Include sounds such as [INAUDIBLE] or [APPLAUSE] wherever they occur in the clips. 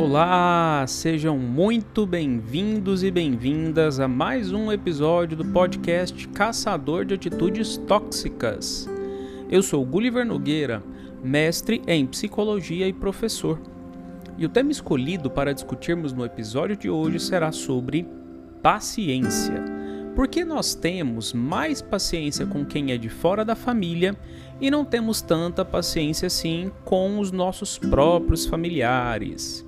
Olá, sejam muito bem-vindos e bem-vindas a mais um episódio do podcast Caçador de Atitudes Tóxicas. Eu sou Gulliver Nogueira, mestre em psicologia e professor. E o tema escolhido para discutirmos no episódio de hoje será sobre paciência. Porque nós temos mais paciência com quem é de fora da família e não temos tanta paciência assim com os nossos próprios familiares.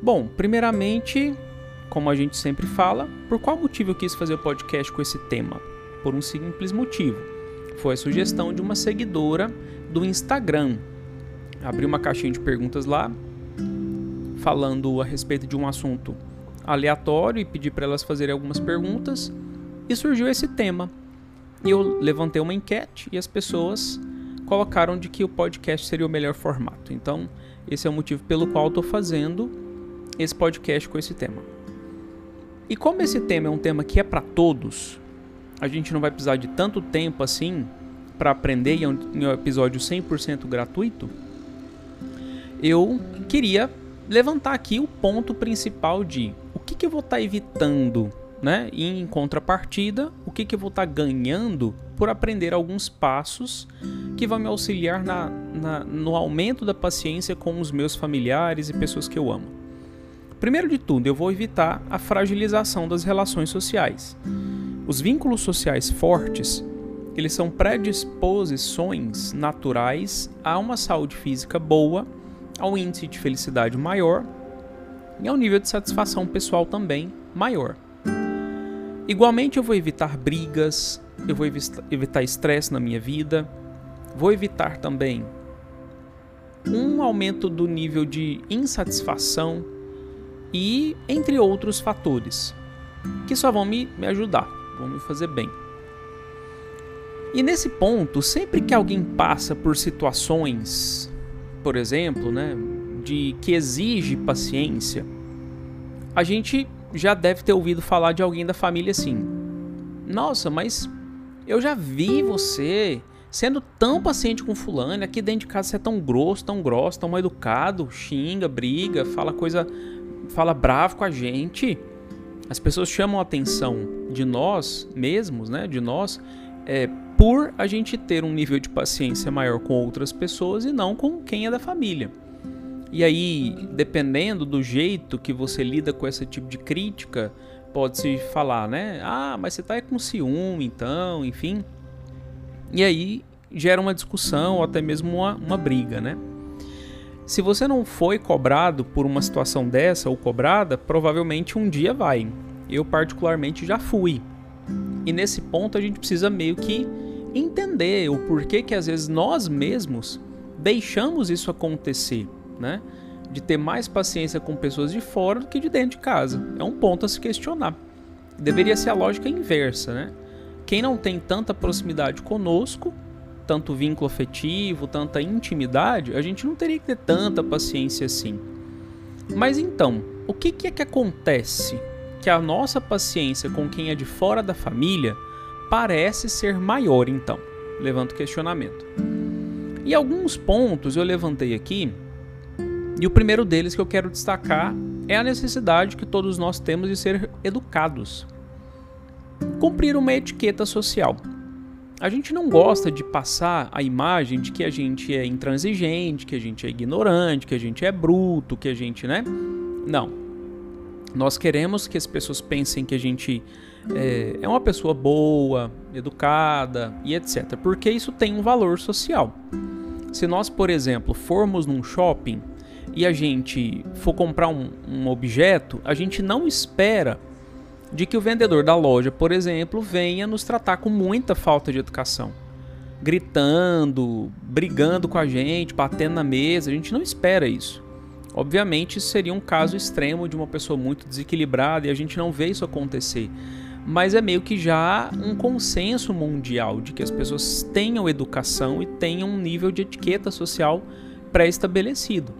Bom, primeiramente, como a gente sempre fala, por qual motivo eu quis fazer o podcast com esse tema? Por um simples motivo. Foi a sugestão de uma seguidora do Instagram. Abri uma caixinha de perguntas lá, falando a respeito de um assunto aleatório e pedi para elas fazerem algumas perguntas e surgiu esse tema. E eu levantei uma enquete e as pessoas colocaram de que o podcast seria o melhor formato. Então, esse é o motivo pelo qual estou fazendo esse podcast com esse tema. E como esse tema é um tema que é para todos, a gente não vai precisar de tanto tempo assim para aprender e é um episódio 100% gratuito. Eu queria levantar aqui o ponto principal de o que, que eu vou estar tá evitando, né? E em contrapartida, o que, que eu vou estar tá ganhando por aprender alguns passos que vão me auxiliar na, na, no aumento da paciência com os meus familiares e pessoas que eu amo. Primeiro de tudo, eu vou evitar a fragilização das relações sociais. Os vínculos sociais fortes, eles são predisposições naturais a uma saúde física boa, ao índice de felicidade maior e ao nível de satisfação pessoal também maior. Igualmente, eu vou evitar brigas, eu vou evitar estresse na minha vida, vou evitar também um aumento do nível de insatisfação e entre outros fatores que só vão me, me ajudar, vão me fazer bem. E nesse ponto, sempre que alguém passa por situações, por exemplo, né, de que exige paciência, a gente já deve ter ouvido falar de alguém da família assim: "Nossa, mas eu já vi você sendo tão paciente com fulano, aqui dentro de casa você é tão grosso, tão grosso, tão mal educado, xinga, briga, fala coisa fala bravo com a gente, as pessoas chamam a atenção de nós mesmos, né? De nós, é, por a gente ter um nível de paciência maior com outras pessoas e não com quem é da família. E aí, dependendo do jeito que você lida com esse tipo de crítica, pode-se falar, né? Ah, mas você tá com ciúme, então, enfim. E aí gera uma discussão ou até mesmo uma, uma briga, né? Se você não foi cobrado por uma situação dessa ou cobrada, provavelmente um dia vai. Eu, particularmente, já fui. E nesse ponto a gente precisa meio que entender o porquê que às vezes nós mesmos deixamos isso acontecer, né? De ter mais paciência com pessoas de fora do que de dentro de casa. É um ponto a se questionar. Deveria ser a lógica inversa, né? Quem não tem tanta proximidade conosco tanto vínculo afetivo, tanta intimidade, a gente não teria que ter tanta paciência assim. Mas então, o que, que é que acontece que a nossa paciência com quem é de fora da família parece ser maior então? Levanto questionamento. E alguns pontos eu levantei aqui, e o primeiro deles que eu quero destacar é a necessidade que todos nós temos de ser educados. Cumprir uma etiqueta social a gente não gosta de passar a imagem de que a gente é intransigente, que a gente é ignorante, que a gente é bruto, que a gente, né? Não. Nós queremos que as pessoas pensem que a gente é, é uma pessoa boa, educada e etc. Porque isso tem um valor social. Se nós, por exemplo, formos num shopping e a gente for comprar um, um objeto, a gente não espera de que o vendedor da loja, por exemplo, venha nos tratar com muita falta de educação. Gritando, brigando com a gente, batendo na mesa, a gente não espera isso. Obviamente, isso seria um caso extremo de uma pessoa muito desequilibrada e a gente não vê isso acontecer. Mas é meio que já um consenso mundial de que as pessoas tenham educação e tenham um nível de etiqueta social pré-estabelecido.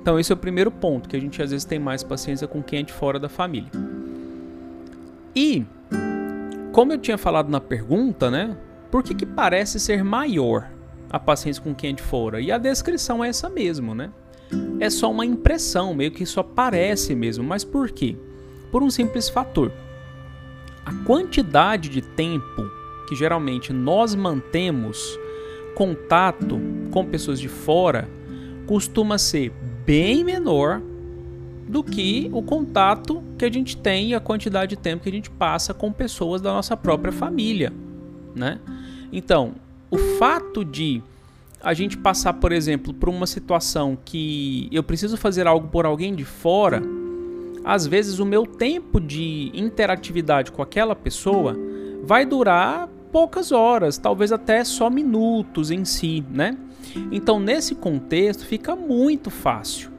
Então, esse é o primeiro ponto, que a gente às vezes tem mais paciência com quem é de fora da família. E, como eu tinha falado na pergunta, né? Por que, que parece ser maior a paciência com quem é de fora? E a descrição é essa mesmo, né? é só uma impressão, meio que só parece mesmo. Mas por quê? Por um simples fator. A quantidade de tempo que geralmente nós mantemos contato com pessoas de fora costuma ser bem menor do que o contato que a gente tem e a quantidade de tempo que a gente passa com pessoas da nossa própria família, né? Então, o fato de a gente passar, por exemplo, por uma situação que eu preciso fazer algo por alguém de fora, às vezes o meu tempo de interatividade com aquela pessoa vai durar poucas horas, talvez até só minutos em si, né? Então, nesse contexto, fica muito fácil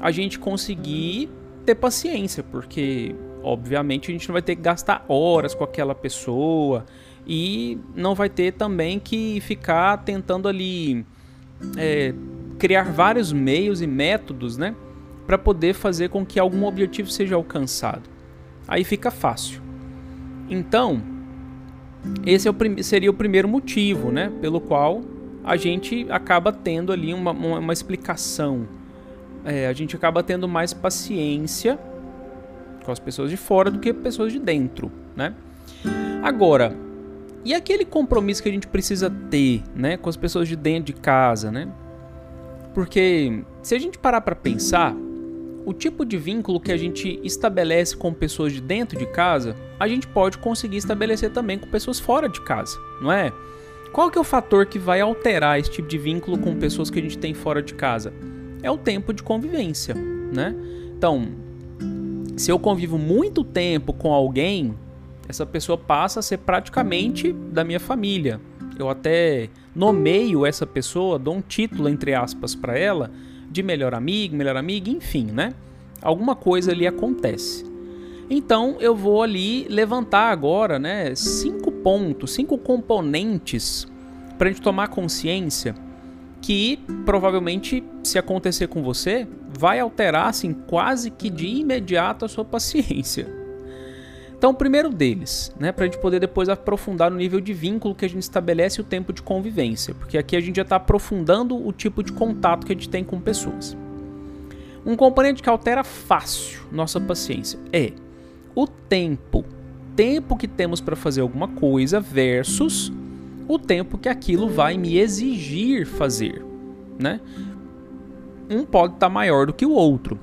a gente conseguir ter paciência, porque obviamente a gente não vai ter que gastar horas com aquela pessoa e não vai ter também que ficar tentando ali é, criar vários meios e métodos, né, para poder fazer com que algum objetivo seja alcançado. Aí fica fácil. Então, esse é o seria o primeiro motivo, né, pelo qual a gente acaba tendo ali uma, uma, uma explicação. É, a gente acaba tendo mais paciência com as pessoas de fora do que pessoas de dentro, né? Agora, e aquele compromisso que a gente precisa ter, né, com as pessoas de dentro de casa, né? Porque se a gente parar para pensar, o tipo de vínculo que a gente estabelece com pessoas de dentro de casa, a gente pode conseguir estabelecer também com pessoas fora de casa, não é? Qual que é o fator que vai alterar esse tipo de vínculo com pessoas que a gente tem fora de casa? É o tempo de convivência, né? Então, se eu convivo muito tempo com alguém, essa pessoa passa a ser praticamente da minha família. Eu até nomeio essa pessoa, dou um título entre aspas para ela, de melhor amigo, melhor amiga, enfim, né? Alguma coisa ali acontece. Então eu vou ali levantar agora, né, cinco pontos, cinco componentes para a gente tomar consciência que provavelmente se acontecer com você vai alterar assim quase que de imediato a sua paciência. Então, o primeiro deles, né, para a gente poder depois aprofundar no nível de vínculo que a gente estabelece o tempo de convivência, porque aqui a gente já está aprofundando o tipo de contato que a gente tem com pessoas. Um componente que altera fácil nossa paciência é o tempo. Tempo que temos para fazer alguma coisa versus o tempo que aquilo vai me exigir fazer, né? Um pode estar tá maior do que o outro.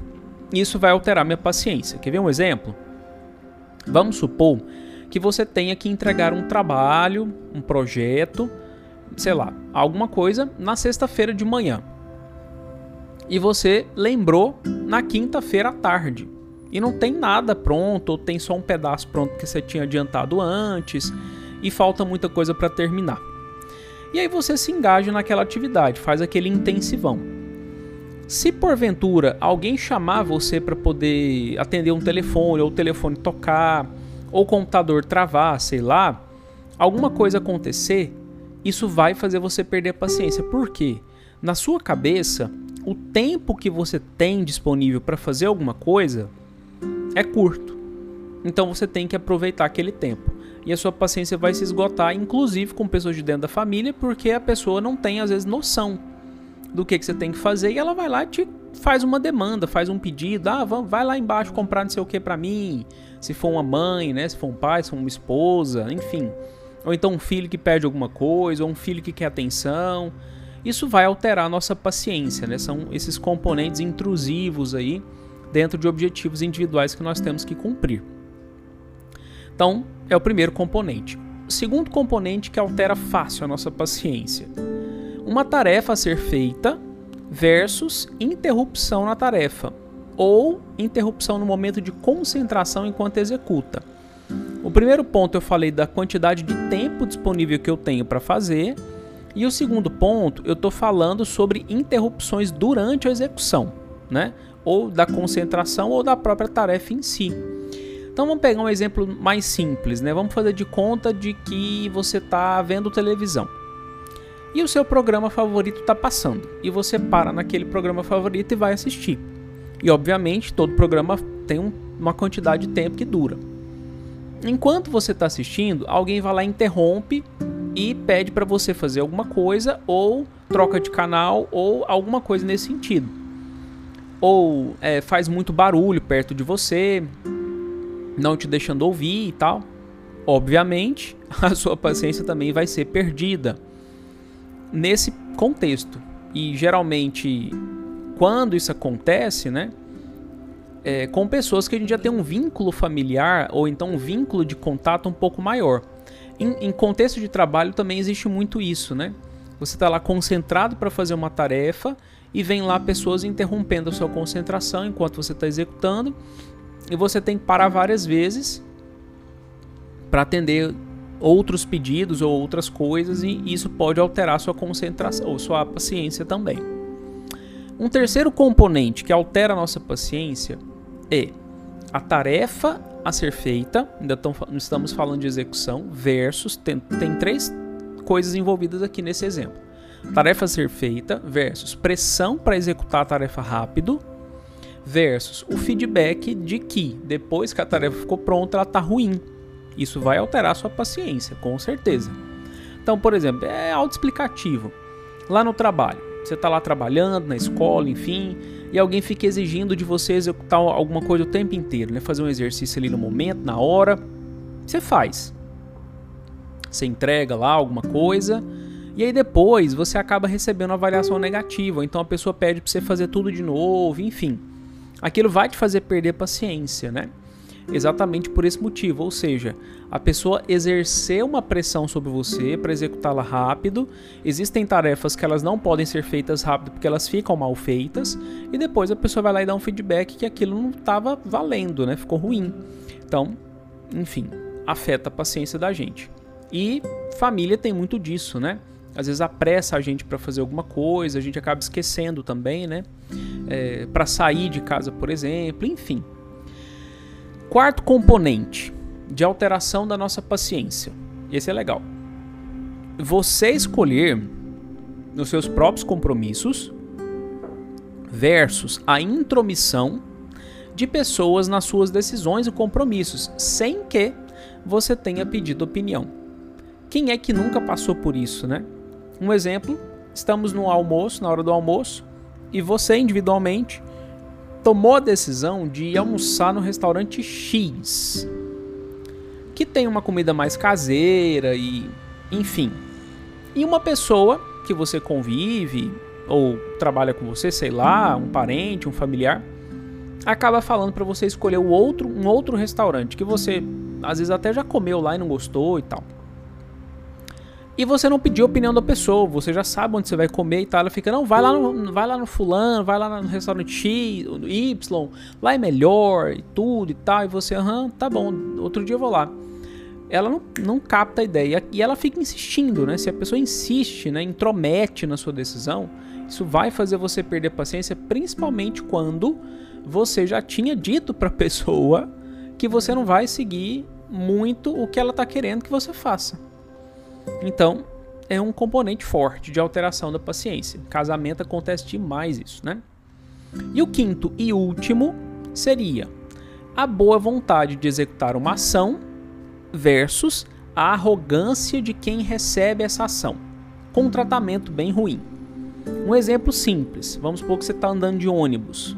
Isso vai alterar minha paciência. Quer ver um exemplo? Vamos supor que você tenha que entregar um trabalho, um projeto, sei lá, alguma coisa na sexta-feira de manhã. E você lembrou na quinta-feira à tarde. E não tem nada pronto, ou tem só um pedaço pronto que você tinha adiantado antes, e falta muita coisa para terminar. E aí você se engaja naquela atividade, faz aquele intensivão. Se porventura alguém chamar você para poder atender um telefone, ou o telefone tocar, ou o computador travar, sei lá, alguma coisa acontecer, isso vai fazer você perder a paciência. Por quê? Na sua cabeça, o tempo que você tem disponível para fazer alguma coisa é curto. Então você tem que aproveitar aquele tempo. E a sua paciência vai se esgotar, inclusive com pessoas de dentro da família, porque a pessoa não tem, às vezes, noção do que, que você tem que fazer e ela vai lá e te faz uma demanda, faz um pedido, ah, vamos, vai lá embaixo comprar não sei o que para mim, se for uma mãe, né, se for um pai, se for uma esposa, enfim. Ou então um filho que pede alguma coisa, ou um filho que quer atenção. Isso vai alterar a nossa paciência, né? São esses componentes intrusivos aí dentro de objetivos individuais que nós temos que cumprir. Então, é o primeiro componente. O segundo componente que altera fácil a nossa paciência uma tarefa a ser feita versus interrupção na tarefa ou interrupção no momento de concentração enquanto executa. O primeiro ponto eu falei da quantidade de tempo disponível que eu tenho para fazer, e o segundo ponto eu estou falando sobre interrupções durante a execução, né? Ou da concentração ou da própria tarefa em si. Então vamos pegar um exemplo mais simples, né? Vamos fazer de conta de que você está vendo televisão e o seu programa favorito está passando. E você para naquele programa favorito e vai assistir. E obviamente todo programa tem um, uma quantidade de tempo que dura. Enquanto você está assistindo, alguém vai lá interrompe e pede para você fazer alguma coisa ou troca de canal ou alguma coisa nesse sentido. ou é, faz muito barulho perto de você, não te deixando ouvir e tal, obviamente [LAUGHS] a sua paciência também vai ser perdida nesse contexto. E geralmente, quando isso acontece, né? É, com pessoas que a gente já tem um vínculo familiar ou então um vínculo de contato um pouco maior. Em, em contexto de trabalho também existe muito isso, né? Você está lá concentrado para fazer uma tarefa e vem lá pessoas interrompendo a sua concentração enquanto você está executando e você tem que parar várias vezes para atender outros pedidos ou outras coisas e isso pode alterar sua concentração ou sua paciência também. Um terceiro componente que altera a nossa paciência é a tarefa a ser feita, ainda estamos falando de execução, versus, tem, tem três coisas envolvidas aqui nesse exemplo tarefa a ser feita versus pressão para executar a tarefa rápido versus o feedback de que depois que a tarefa ficou pronta ela está ruim. Isso vai alterar a sua paciência, com certeza. Então, por exemplo, é autoexplicativo. Lá no trabalho, você está lá trabalhando, na escola, enfim, e alguém fica exigindo de você executar alguma coisa o tempo inteiro, né? Fazer um exercício ali no momento, na hora. Você faz. Você entrega lá alguma coisa e aí depois você acaba recebendo uma avaliação negativa, então a pessoa pede para você fazer tudo de novo, enfim. Aquilo vai te fazer perder paciência, né? Exatamente por esse motivo, ou seja, a pessoa exercer uma pressão sobre você para executá-la rápido. Existem tarefas que elas não podem ser feitas rápido porque elas ficam mal feitas, e depois a pessoa vai lá e dá um feedback que aquilo não estava valendo, né? Ficou ruim. Então, enfim, afeta a paciência da gente. E família tem muito disso, né? Às vezes apressa a gente para fazer alguma coisa, a gente acaba esquecendo também, né? É, para sair de casa, por exemplo, enfim. Quarto componente de alteração da nossa paciência. Esse é legal. Você escolher nos seus próprios compromissos versus a intromissão de pessoas nas suas decisões e compromissos, sem que você tenha pedido opinião. Quem é que nunca passou por isso, né? Um exemplo: estamos no almoço, na hora do almoço, e você individualmente tomou a decisão de almoçar no restaurante X, que tem uma comida mais caseira e, enfim. E uma pessoa que você convive ou trabalha com você, sei lá, um parente, um familiar, acaba falando para você escolher o outro, um outro restaurante que você às vezes até já comeu lá e não gostou e tal. E você não pediu a opinião da pessoa, você já sabe onde você vai comer e tal. Ela fica, não, vai lá no, vai lá no fulano, vai lá no restaurante X, Y, lá é melhor e tudo e tal. E você, aham, tá bom, outro dia eu vou lá. Ela não, não capta a ideia e ela fica insistindo, né? Se a pessoa insiste, né, intromete na sua decisão, isso vai fazer você perder paciência, principalmente quando você já tinha dito para a pessoa que você não vai seguir muito o que ela está querendo que você faça. Então, é um componente forte de alteração da paciência. Casamento acontece demais isso, né? E o quinto e último seria a boa vontade de executar uma ação versus a arrogância de quem recebe essa ação, com um tratamento bem ruim. Um exemplo simples: vamos supor que você está andando de ônibus,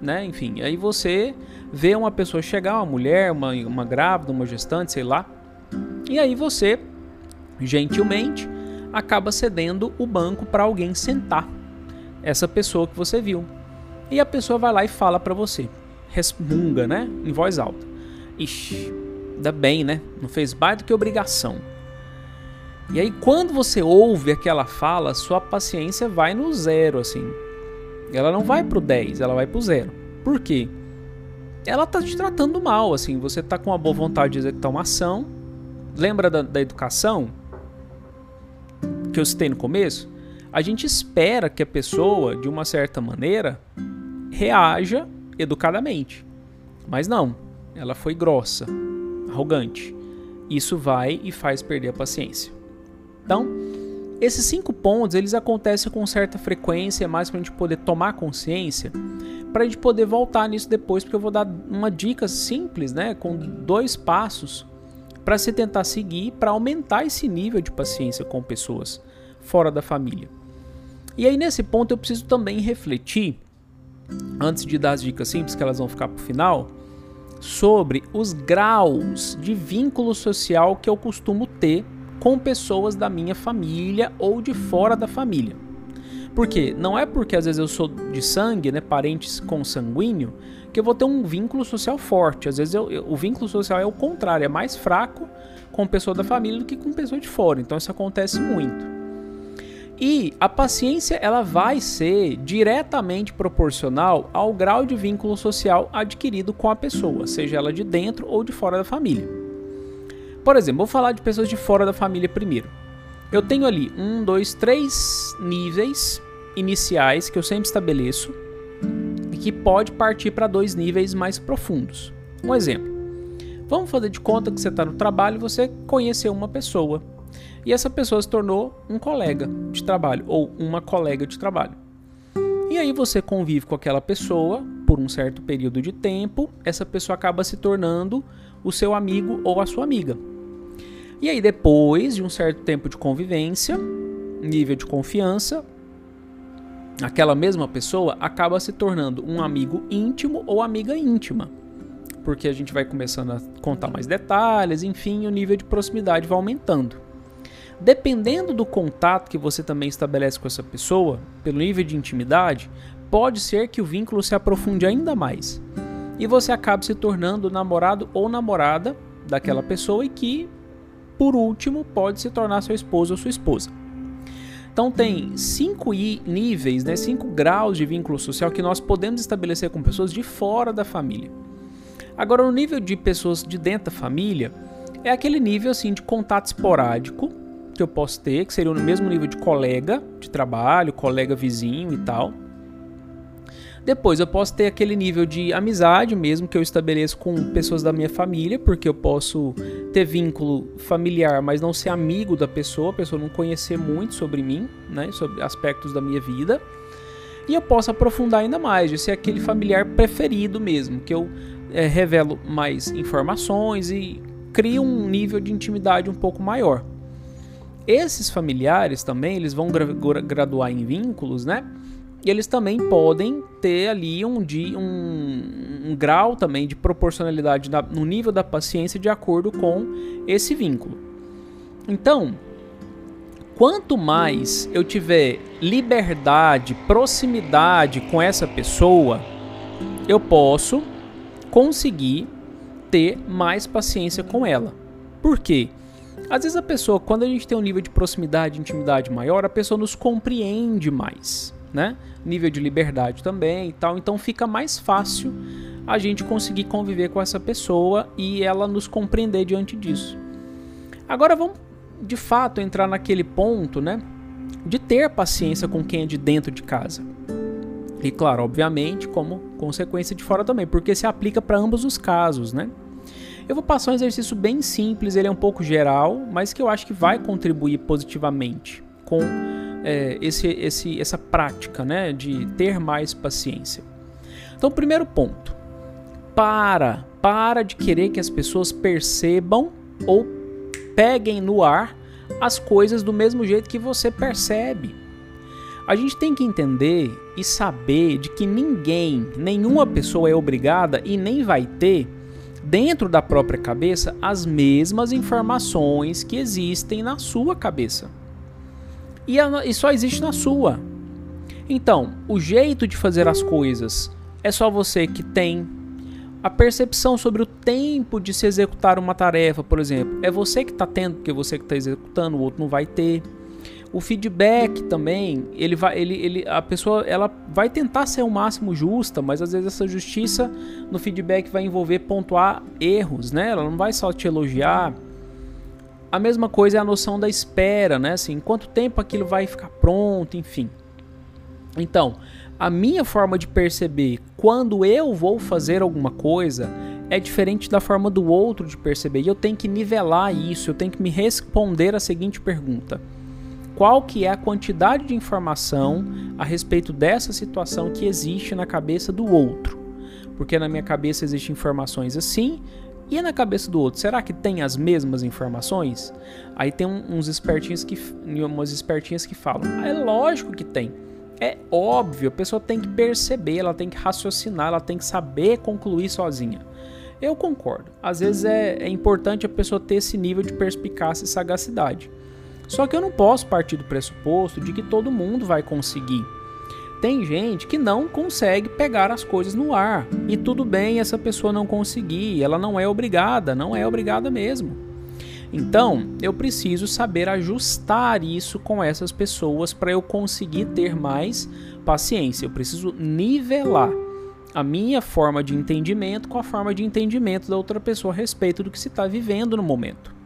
né? Enfim, aí você vê uma pessoa chegar, uma mulher, uma, uma grávida, uma gestante, sei lá, e aí você gentilmente, acaba cedendo o banco para alguém sentar essa pessoa que você viu. E a pessoa vai lá e fala para você, resmunga, né, em voz alta. Ixi, ainda bem, né? Não fez mais do que obrigação. E aí quando você ouve aquela fala, sua paciência vai no zero, assim. Ela não vai pro 10, ela vai pro zero. Por quê? Ela tá te tratando mal, assim. Você tá com uma boa vontade de executar uma ação. Lembra da, da educação? Que eu citei no começo, a gente espera que a pessoa, de uma certa maneira, reaja educadamente. Mas não, ela foi grossa, arrogante. Isso vai e faz perder a paciência. Então, esses cinco pontos eles acontecem com certa frequência, é mais para a gente poder tomar consciência, para a gente poder voltar nisso depois, porque eu vou dar uma dica simples, né, com dois passos para se tentar seguir para aumentar esse nível de paciência com pessoas fora da família. E aí nesse ponto eu preciso também refletir antes de dar as dicas simples que elas vão ficar para o final, sobre os graus de vínculo social que eu costumo ter com pessoas da minha família ou de fora da família. Porque não é porque às vezes eu sou de sangue, né, parentes consanguíneo, que eu vou ter um vínculo social forte. Às vezes eu, eu, o vínculo social é o contrário, é mais fraco com pessoa da família do que com pessoa de fora. Então isso acontece muito. E a paciência ela vai ser diretamente proporcional ao grau de vínculo social adquirido com a pessoa, seja ela de dentro ou de fora da família. Por exemplo, vou falar de pessoas de fora da família primeiro. Eu tenho ali um, dois, três níveis iniciais que eu sempre estabeleço e que pode partir para dois níveis mais profundos. Um exemplo: vamos fazer de conta que você está no trabalho e você conheceu uma pessoa e essa pessoa se tornou um colega de trabalho ou uma colega de trabalho. E aí você convive com aquela pessoa por um certo período de tempo, essa pessoa acaba se tornando o seu amigo ou a sua amiga. E aí depois de um certo tempo de convivência, nível de confiança, aquela mesma pessoa acaba se tornando um amigo íntimo ou amiga íntima. Porque a gente vai começando a contar mais detalhes, enfim, o nível de proximidade vai aumentando. Dependendo do contato que você também estabelece com essa pessoa, pelo nível de intimidade, pode ser que o vínculo se aprofunde ainda mais. E você acabe se tornando namorado ou namorada daquela pessoa e que, por último, pode se tornar seu esposo ou sua esposa. Então tem cinco níveis, né, cinco graus de vínculo social que nós podemos estabelecer com pessoas de fora da família. Agora, no nível de pessoas de dentro da família, é aquele nível assim de contato esporádico, que eu posso ter, que seria no mesmo nível de colega de trabalho, colega vizinho e tal. Depois eu posso ter aquele nível de amizade mesmo que eu estabeleço com pessoas da minha família, porque eu posso ter vínculo familiar, mas não ser amigo da pessoa, a pessoa não conhecer muito sobre mim, né, sobre aspectos da minha vida. E eu posso aprofundar ainda mais, de ser aquele familiar preferido mesmo, que eu é, revelo mais informações e crio um nível de intimidade um pouco maior. Esses familiares também, eles vão gra graduar em vínculos, né? E eles também podem ter ali um, um, um grau também de proporcionalidade na, no nível da paciência de acordo com esse vínculo. Então, quanto mais eu tiver liberdade, proximidade com essa pessoa, eu posso conseguir ter mais paciência com ela. Por quê? Às vezes a pessoa, quando a gente tem um nível de proximidade, intimidade maior, a pessoa nos compreende mais, né? Nível de liberdade também e tal, então fica mais fácil a gente conseguir conviver com essa pessoa e ela nos compreender diante disso. Agora vamos de fato entrar naquele ponto, né, de ter paciência com quem é de dentro de casa. E claro, obviamente, como consequência de fora também, porque se aplica para ambos os casos, né? Eu vou passar um exercício bem simples, ele é um pouco geral, mas que eu acho que vai contribuir positivamente com é, esse, esse, essa prática né, de ter mais paciência. Então, primeiro ponto: para, para de querer que as pessoas percebam ou peguem no ar as coisas do mesmo jeito que você percebe. A gente tem que entender e saber de que ninguém, nenhuma pessoa é obrigada e nem vai ter dentro da própria cabeça as mesmas informações que existem na sua cabeça. E, a, e só existe na sua. Então, o jeito de fazer as coisas é só você que tem. A percepção sobre o tempo de se executar uma tarefa, por exemplo, é você que está tendo, porque você que está executando, o outro não vai ter. O feedback também, ele vai, ele, ele, a pessoa ela vai tentar ser o máximo justa, mas às vezes essa justiça no feedback vai envolver pontuar erros, né? Ela não vai só te elogiar. A mesma coisa é a noção da espera, né? Assim, quanto tempo aquilo vai ficar pronto, enfim. Então, a minha forma de perceber quando eu vou fazer alguma coisa é diferente da forma do outro de perceber. E eu tenho que nivelar isso, eu tenho que me responder a seguinte pergunta: qual que é a quantidade de informação a respeito dessa situação que existe na cabeça do outro. Porque na minha cabeça existem informações assim e na cabeça do outro. Será que tem as mesmas informações? Aí tem uns espertinhos que umas espertinhas que falam: ah, "É lógico que tem. É óbvio, a pessoa tem que perceber, ela tem que raciocinar, ela tem que saber concluir sozinha. Eu concordo. Às vezes é, é importante a pessoa ter esse nível de perspicácia e sagacidade. Só que eu não posso partir do pressuposto de que todo mundo vai conseguir. Tem gente que não consegue pegar as coisas no ar. E tudo bem essa pessoa não conseguir, ela não é obrigada, não é obrigada mesmo. Então, eu preciso saber ajustar isso com essas pessoas para eu conseguir ter mais paciência. Eu preciso nivelar a minha forma de entendimento com a forma de entendimento da outra pessoa a respeito do que se está vivendo no momento.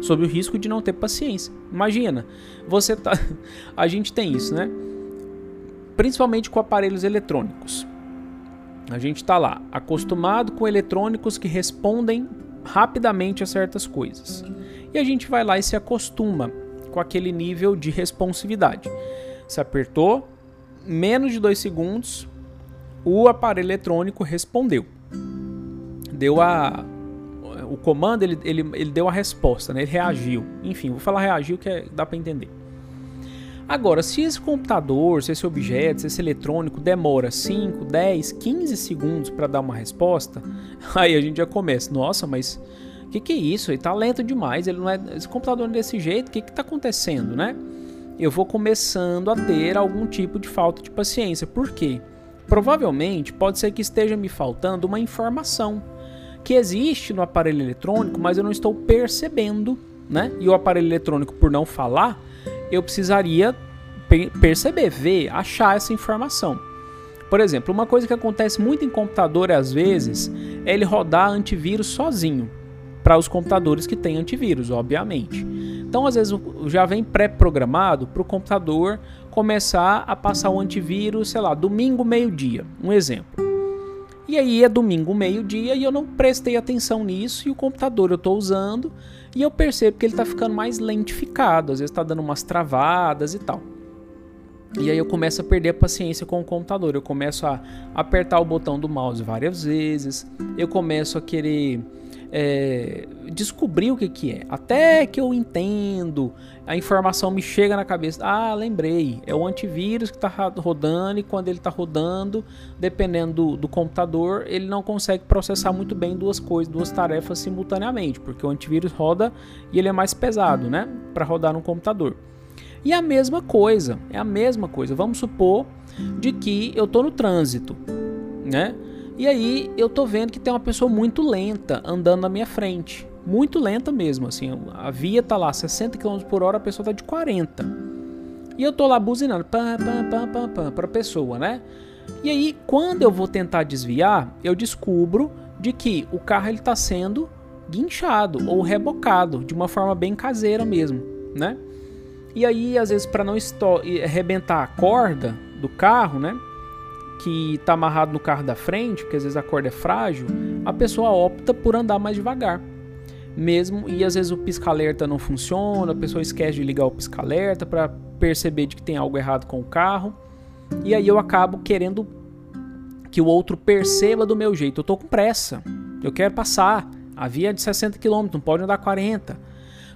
Sob o risco de não ter paciência. Imagina, você tá. [LAUGHS] A gente tem isso, né? Principalmente com aparelhos eletrônicos. A gente está lá, acostumado com eletrônicos que respondem rapidamente a certas coisas. E a gente vai lá e se acostuma com aquele nível de responsividade. Se apertou, menos de dois segundos, o aparelho eletrônico respondeu. Deu a. O comando, ele, ele, ele deu a resposta, né? ele reagiu. Enfim, vou falar reagiu que é, dá para entender. Agora, se esse computador, se esse objeto, se esse eletrônico demora 5, 10, 15 segundos para dar uma resposta, [LAUGHS] aí a gente já começa, nossa, mas o que, que é isso? Ele está lento demais, ele não é esse computador é desse jeito, o que está acontecendo, né? Eu vou começando a ter algum tipo de falta de paciência. Por quê? Provavelmente pode ser que esteja me faltando uma informação que existe no aparelho eletrônico, mas eu não estou percebendo, né? E o aparelho eletrônico, por não falar, eu precisaria perceber, ver, achar essa informação. Por exemplo, uma coisa que acontece muito em computador às vezes é ele rodar antivírus sozinho para os computadores que têm antivírus, obviamente. Então, às vezes já vem pré-programado para o computador começar a passar o antivírus, sei lá, domingo meio-dia, um exemplo. E aí é domingo meio-dia e eu não prestei atenção nisso e o computador eu estou usando e eu percebo que ele está ficando mais lentificado, às vezes está dando umas travadas e tal. E aí eu começo a perder a paciência com o computador. Eu começo a apertar o botão do mouse várias vezes. Eu começo a querer é, descobrir o que, que é. Até que eu entendo, a informação me chega na cabeça. Ah, lembrei. É o antivírus que está rodando e quando ele está rodando, dependendo do, do, computador, ele não consegue processar muito bem duas coisas, duas tarefas simultaneamente, porque o antivírus roda e ele é mais pesado, né, para rodar no computador. E a mesma coisa, é a mesma coisa. Vamos supor de que eu estou no trânsito, né? E aí eu tô vendo que tem uma pessoa muito lenta andando na minha frente. Muito lenta mesmo, assim. A via tá lá 60 km por hora, a pessoa tá de 40. E eu tô lá buzinando pá, pá, pá, pá, pá, pra pessoa, né? E aí, quando eu vou tentar desviar, eu descubro de que o carro ele tá sendo guinchado ou rebocado de uma forma bem caseira mesmo, né? E aí, às vezes, para não arrebentar a corda do carro, né? Que está amarrado no carro da frente, porque às vezes a corda é frágil, a pessoa opta por andar mais devagar. Mesmo, e às vezes o pisca-alerta não funciona, a pessoa esquece de ligar o pisca-alerta para perceber de que tem algo errado com o carro. E aí eu acabo querendo que o outro perceba do meu jeito. Eu tô com pressa. Eu quero passar. A via é de 60 km, não pode andar 40.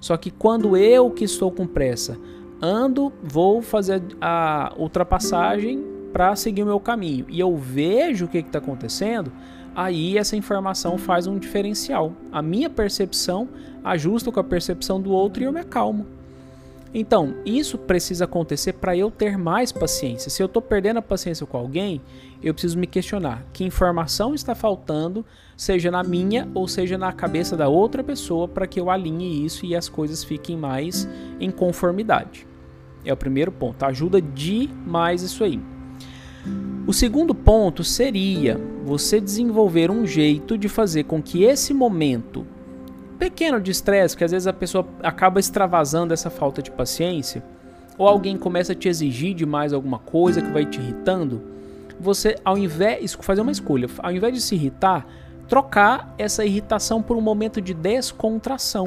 Só que quando eu que estou com pressa ando, vou fazer a ultrapassagem para seguir o meu caminho e eu vejo o que está acontecendo, aí essa informação faz um diferencial. A minha percepção ajusta com a percepção do outro e eu me acalmo. Então, isso precisa acontecer para eu ter mais paciência. Se eu estou perdendo a paciência com alguém, eu preciso me questionar que informação está faltando, seja na minha ou seja na cabeça da outra pessoa, para que eu alinhe isso e as coisas fiquem mais em conformidade. É o primeiro ponto. Ajuda demais isso aí. O segundo ponto seria você desenvolver um jeito de fazer com que esse momento pequeno de estresse, que às vezes a pessoa acaba extravasando essa falta de paciência, ou alguém começa a te exigir demais alguma coisa que vai te irritando, você, ao invés de fazer uma escolha, ao invés de se irritar, trocar essa irritação por um momento de descontração,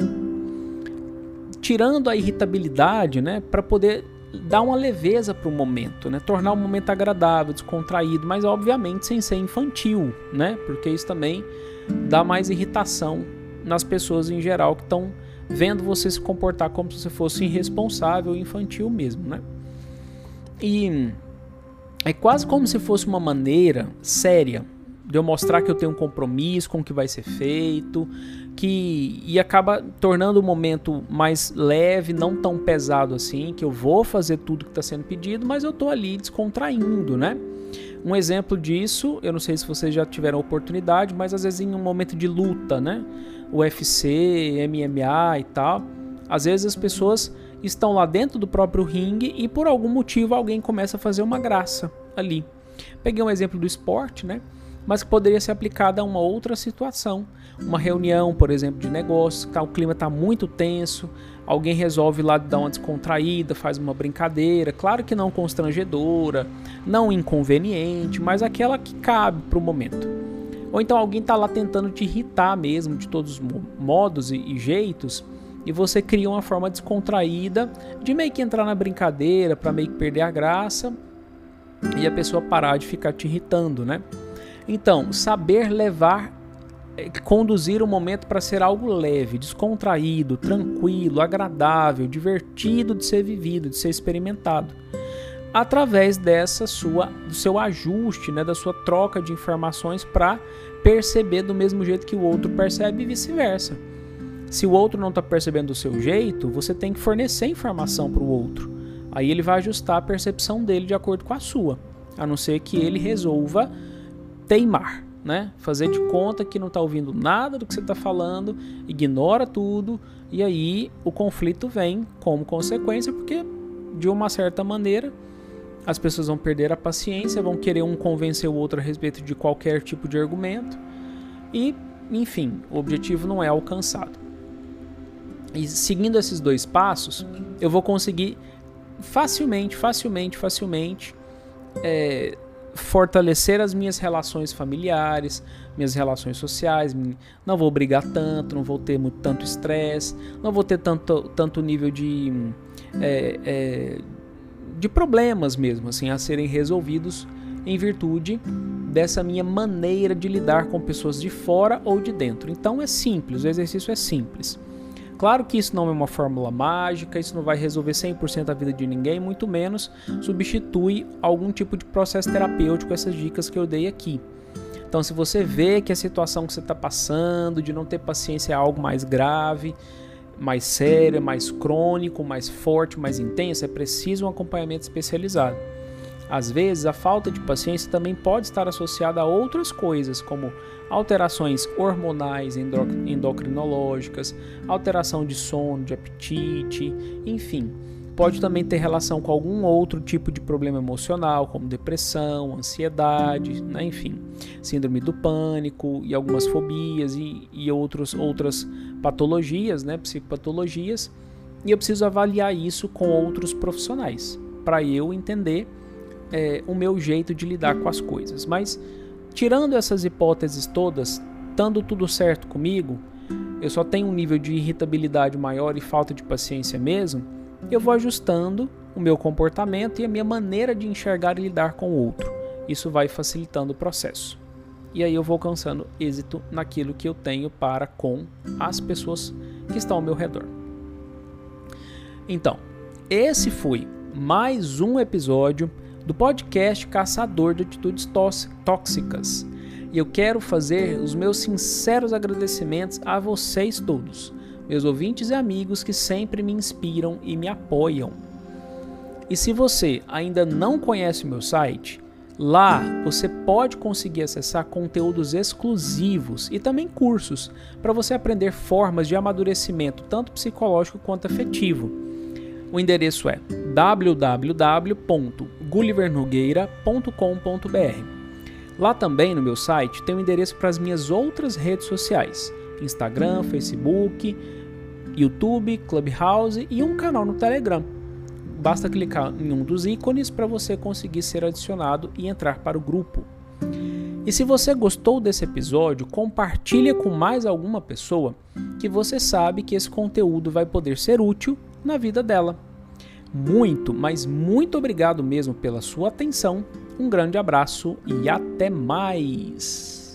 tirando a irritabilidade, né, para poder dar uma leveza para o momento, né, tornar o momento agradável, descontraído, mas obviamente sem ser infantil, né, porque isso também dá mais irritação nas pessoas em geral que estão vendo você se comportar como se você fosse irresponsável, infantil mesmo, né? E É quase como se fosse uma maneira séria de eu mostrar que eu tenho um compromisso com o que vai ser feito, que e acaba tornando o momento mais leve, não tão pesado assim, que eu vou fazer tudo que está sendo pedido, mas eu estou ali descontraindo, né? Um exemplo disso, eu não sei se vocês já tiveram oportunidade, mas às vezes em um momento de luta, né? UFC, MMA e tal, às vezes as pessoas estão lá dentro do próprio ringue e por algum motivo alguém começa a fazer uma graça ali. Peguei um exemplo do esporte, né? Mas que poderia ser aplicada a uma outra situação uma reunião, por exemplo, de negócios, tá, o clima está muito tenso, alguém resolve lá dar uma descontraída, faz uma brincadeira, claro que não constrangedora, não inconveniente, mas aquela que cabe para o momento. Ou então alguém está lá tentando te irritar mesmo, de todos os modos e, e jeitos, e você cria uma forma descontraída de meio que entrar na brincadeira, para meio que perder a graça e a pessoa parar de ficar te irritando, né? Então, saber levar conduzir o momento para ser algo leve, descontraído, tranquilo, agradável, divertido de ser vivido, de ser experimentado. Através dessa sua do seu ajuste, né, da sua troca de informações para perceber do mesmo jeito que o outro percebe e vice-versa. Se o outro não está percebendo do seu jeito, você tem que fornecer informação para o outro. Aí ele vai ajustar a percepção dele de acordo com a sua, a não ser que ele resolva teimar né? Fazer de conta que não está ouvindo nada do que você está falando, ignora tudo e aí o conflito vem como consequência, porque de uma certa maneira as pessoas vão perder a paciência, vão querer um convencer o outro a respeito de qualquer tipo de argumento e, enfim, o objetivo não é alcançado. E seguindo esses dois passos, eu vou conseguir facilmente, facilmente, facilmente é, fortalecer as minhas relações familiares, minhas relações sociais. Não vou brigar tanto, não vou ter muito tanto estresse, não vou ter tanto, tanto nível de, é, é, de problemas mesmo, assim, a serem resolvidos em virtude dessa minha maneira de lidar com pessoas de fora ou de dentro. Então é simples, o exercício é simples. Claro que isso não é uma fórmula mágica, isso não vai resolver 100% a vida de ninguém, muito menos substitui algum tipo de processo terapêutico, essas dicas que eu dei aqui. Então, se você vê que a situação que você está passando, de não ter paciência, é algo mais grave, mais sério, mais crônico, mais forte, mais intenso, é preciso um acompanhamento especializado. Às vezes, a falta de paciência também pode estar associada a outras coisas, como alterações hormonais endocrinológicas, alteração de sono, de apetite, enfim. Pode também ter relação com algum outro tipo de problema emocional, como depressão, ansiedade, né? enfim, síndrome do pânico e algumas fobias e, e outros, outras patologias, né? psicopatologias. E eu preciso avaliar isso com outros profissionais para eu entender é, o meu jeito de lidar com as coisas. Mas tirando essas hipóteses todas, estando tudo certo comigo, eu só tenho um nível de irritabilidade maior e falta de paciência mesmo, eu vou ajustando o meu comportamento e a minha maneira de enxergar e lidar com o outro. Isso vai facilitando o processo. E aí eu vou alcançando êxito naquilo que eu tenho para com as pessoas que estão ao meu redor. Então, esse foi mais um episódio do podcast Caçador de Atitudes Tóxicas. E eu quero fazer os meus sinceros agradecimentos a vocês todos, meus ouvintes e amigos que sempre me inspiram e me apoiam. E se você ainda não conhece o meu site, lá você pode conseguir acessar conteúdos exclusivos e também cursos para você aprender formas de amadurecimento, tanto psicológico quanto afetivo o endereço é www.gullivernogueira.com.br. Lá também no meu site tem o um endereço para as minhas outras redes sociais: Instagram, Facebook, YouTube, Clubhouse e um canal no Telegram. Basta clicar em um dos ícones para você conseguir ser adicionado e entrar para o grupo. E se você gostou desse episódio, compartilhe com mais alguma pessoa que você sabe que esse conteúdo vai poder ser útil na vida dela. Muito, mas muito obrigado mesmo pela sua atenção. Um grande abraço e até mais!